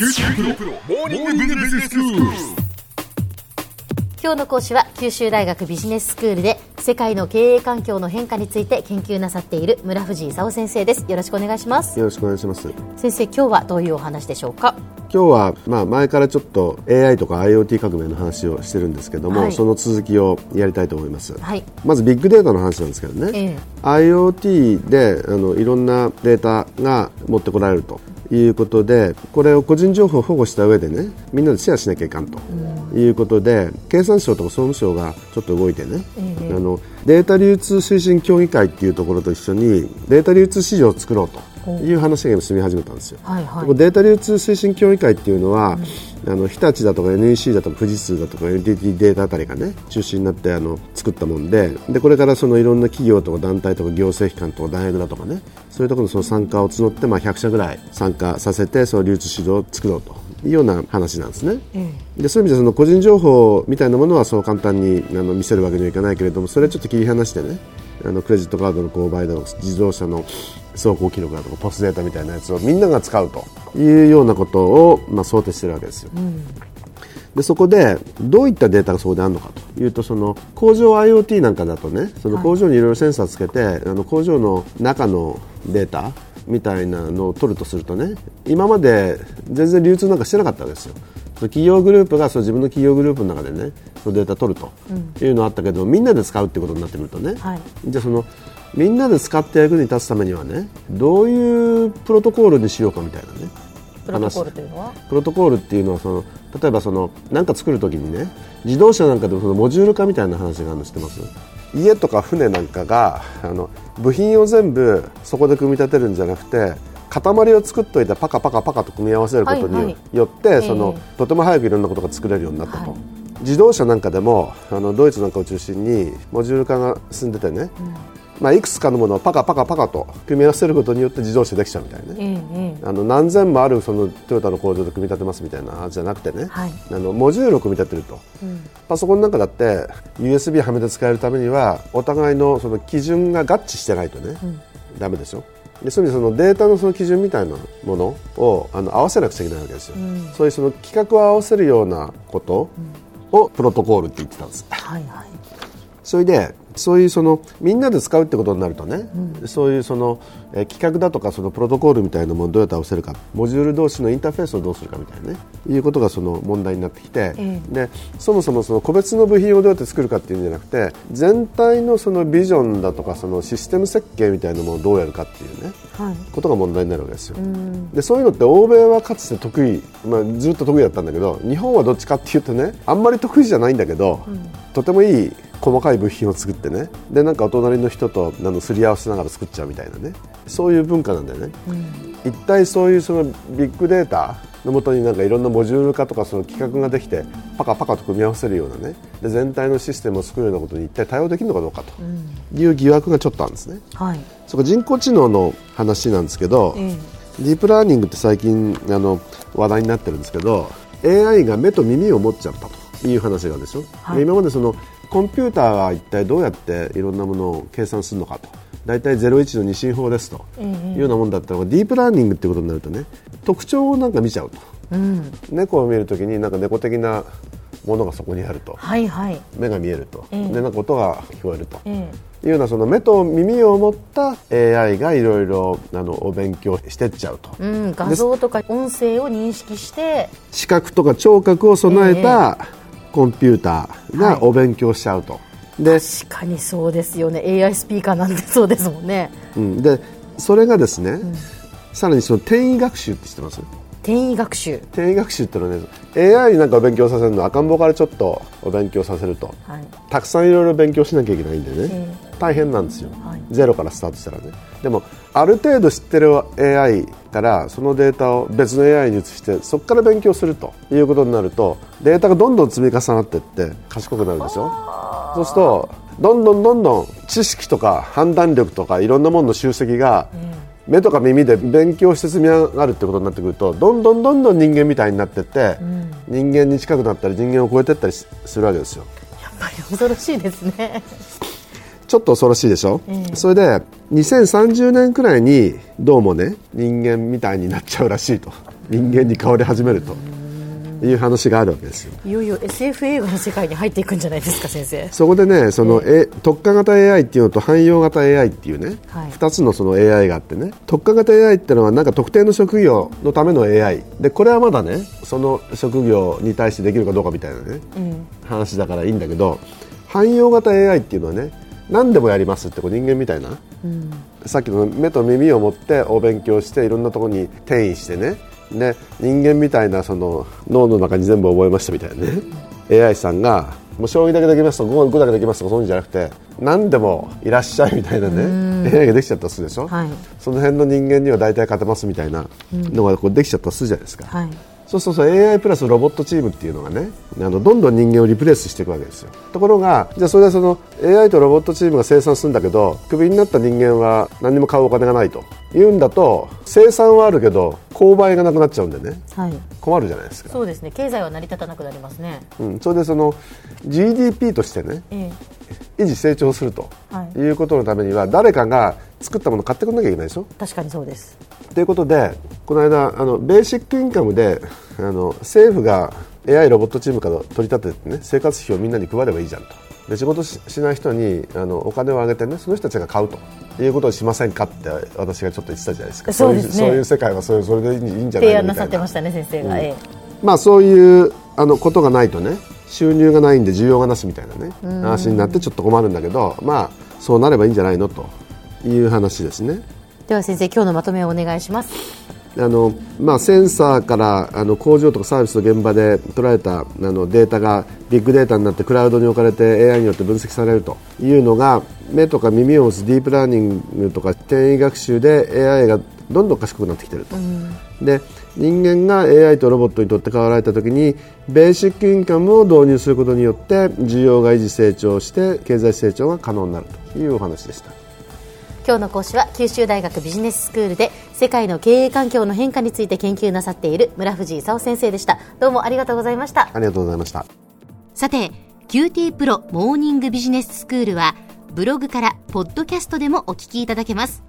九州大学モーニングビジネススクール。今日の講師は九州大学ビジネススクールで世界の経営環境の変化について研究なさっている村藤勲先生です。よろしくお願いします。よろしくお願いします。先生今日はどういうお話でしょうか？今日は、まあ、前からちょっと AI とか IoT 革命の話をしてるんですけども、はい。その続きをやりたいと思います、はい。まずビッグデータの話なんですけどね、ええ。IoT であのいろんなデータが持ってこられるということでこれを個人情報を保護した上でねみんなでシェアしなきゃいかんということで、経産省とか総務省がちょっと動いてね、ええ。あのデータ流通推進協議会っていうところと一緒にデータ流通市場を作ろうという話が今進み始めたんですよ。はいはいデータ流通推進協議会っていうのは、あの日立だとか NEC だとか富士通だとか NTT データあたりがね中心になってあの作ったもんででこれからそのいろんな企業とか団体とか行政機関とか大学だとかねそういうところのその参加を募って、まあ、100社ぐらい参加させてその流通市場を作ろうというような話なんですね。でそういう意味でその個人情報みたいなものはそう簡単にあの見せるわけにはいかないけれどもそれはちょっと切り離してねあのクレジットカードの購買だとか自動車の走行記録だとかポスデータみたいなやつをみんなが使うというようなことを、まあ、想定しているわけですよ。でそこでどういったデータがそこであるのかというとその工場 IoT なんかだとねその工場にいろいろセンサーつけて、あの工場の中のデータみたいなのを取るとするとね今まで全然流通なんかしてなかったわけですよ。その企業グループがその自分の企業グループの中でねそのデータ取るというのはあったけど、みんなで使うってことになってくるとね、はい。じゃあそのみんなで使って役に立つためにはねどういうプロトコールにしようかみたいなね。プロトコールというのは？プロトコールっていうのはその例えばその何か作るときにね自動車なんかでもそのモジュール化みたいな話があるの知ってます？家とか船なんかがあの部品を全部そこで組み立てるんじゃなくて塊を作っておいてパカパカパカと組み合わせることはいはい。によって、えそのとても早くいろんなことが作れるようになったと、はい。自動車なんかでもあのドイツなんかを中心にモジュール化が進んでてね、まあ、いくつかのものをパカパカパカと組み合わせることによって自動車できちゃうみたいなね、あの何千もあるそのトヨタの工場で組み立てますみたいな話じゃなくてね、はい。あのモジュールを組み立てると、パソコンなんかだって USB はめて使えるためにはお互いのその基準が合致してないとね、ダメでしょでそういう意味でそのデータのその基準みたいなものをあの合わせなくちゃいけないわけですよ、そういうその規格を合わせるようなことをプロトコールって言ってたんです。はいはいそれでそういうそのみんなで使うってことになるとね、そういうその、えー規格だとかそのプロトコールみたいなものをどうやって合わせるかモジュール同士のインターフェースをどうするかみたいなねいうことがその問題になってきて、えでそもそもその個別の部品をどうやって作るかっていうんじゃなくて全体のそのビジョンだとかそのシステム設計みたいなものをどうやるかっていうねはい。ことが問題になるわけですよ。でそういうのって欧米はかつて得意、まあ、ずっと得意だったんだけど日本はどっちかっていうとねあんまり得意じゃないんだけど、とてもいい細かい部品を作ってね。でなんかお隣の人とあのすり合わせながら作っちゃうみたいなね。そういう文化なんだよね。一体そういうそのビッグデータのもとになんかいろんなモジュール化とかその規格ができてパカパカと組み合わせるようなね。で全体のシステムを作るようなことに一体対応できるのかどうかと。いう疑惑がちょっとあるんですね。はい。そこ人工知能の話なんですけど、えディープラーニングって最近あの話題になってるんですけど AI が目と耳を持っちゃったという話があるでしょ、はい。で今までそのコンピューターは一体どうやっていろんなものを計算するのかと。大体01の二進法ですと。いうようなもんだったのがディープラーニングっていうことになるとね特徴をなんか見ちゃうと、猫を見るときになんか猫的なものがそこにあると。はいはい。目が見えると、ええ。でなんか音が聞こえると、えいうようなその目と耳を持った AI がいろいろあのお勉強してっちゃうと、えうん画像とか音声を認識して視覚とか聴覚を備えたコンピューターがお勉強しちゃうと、で確かにそうですよね。AI スピーカーなんてそうですもんね。うん、でそれがですね、さらにその転移学習って知ってます？転移学習。転移学習ってのはね AI になんかお勉強させるの赤ん坊からちょっとお勉強させるとはい。たくさんいろいろ勉強しなきゃいけないんでね、え。大変なんですよ、はい。ゼロからスタートしたらね。でもある程度知ってる AI からそのデータを別の AI に移してそこから勉強するということになるとデータがどんどん積み重なっていって賢くなるでしょ？そうするとどんどんどんどん知識とか判断力とかいろんなものの集積が目とか耳で勉強して積み上がるってことになってくるとどんどんどんどん人間みたいになってって、人間に近くなったり人間を超えていったりすするわけですよ。やっぱり恐ろしいですね。ちょっと恐ろしいでしょ、ええ。それで2030年くらいにどうもね人間みたいになっちゃうらしいと。人間に変わり始めるという話があるわけですよ。いよいよ SF 映画の世界に入っていくんじゃないですか先生。そこでねその、え特化型 AI っていうのと汎用型 AI っていうね、はい、2つのその AI があってね特化型 AI っていうのはなんか特定の職業のための AI でこれはまだねその職業に対してできるかどうかみたいなね、うん、話だからいいんだけど汎用型 AI っていうのはね何でもやりますってこう人間みたいな、うん、さっきの目と耳を持ってお勉強していろんなところに転移してねで人間みたいなその脳の中に全部覚えましたみたいなね。AI さんがもう将棋だけできますと碁だけできますとかそういうんじゃなくて何でもいらっしゃいみたいなね AI ができちゃったとするでしょ、はい、その辺の人間には大体勝てますみたいなのがこうできちゃったとするじゃないですか、はい。そうそうそう AI プラスロボットチームっていうのがねあのどんどん人間をリプレイスしていくわけですよ。ところがじゃあそれはその AI とロボットチームが生産するんだけどクビになった人間は何も買うお金がないと。いうんだと生産はあるけど購買がなくなっちゃうんでね、はい、困るじゃないですか。そうですね。経済は成り立たなくなりますね、うん、それでその GDP としてね、ええ、維持成長すると、はい、いうことのためには誰かが作ったものを買ってくんなきゃいけないでしょ？確かにそうです。ということでこの間あのベーシックインカムであの政府が AI ロボットチームから取り立てて、ね、生活費をみんなに配ればいいじゃんとで仕事しない人にあのお金をあげて、ね、その人たちが買うということをしませんか？って私がちょっと言ってたじゃないですか。そうです、ね、そういう世界はそれそれでいいんじゃない提案なさってましたね先生が、うん。まあ、そういうあのことがないとね収入がないんで需要がなしみたいなね話になってちょっと困るんだけど、まあ、そうなればいいんじゃないの？という話ですね。では先生今日のまとめをお願いしますあのまあ、センサーからあの工場とかサービスの現場で取られたあのデータがビッグデータになってクラウドに置かれて AI によって分析されるというのが目とか耳を持つディープラーニングとか転移学習で AI がどんどん賢くなってきていると、うん、で人間が AI とロボットにとって変わられた時にベーシックインカムを導入することによって需要が維持成長して経済成長が可能になるというお話でした。今日の講師は九州大学ビジネススクールで世界の経営環境の変化について研究なさっている村藤勲先生でした。どうもありがとうございました。ありがとうございました。さて QT プロモーニングビジネススクールはブログからポッドキャストでもお聞きいただけます。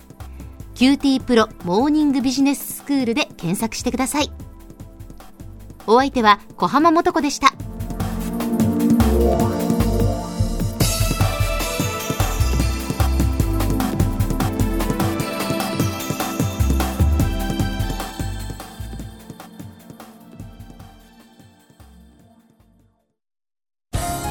QT プロモーニングビジネススクールで検索してください。お相手は小浜もとこでした。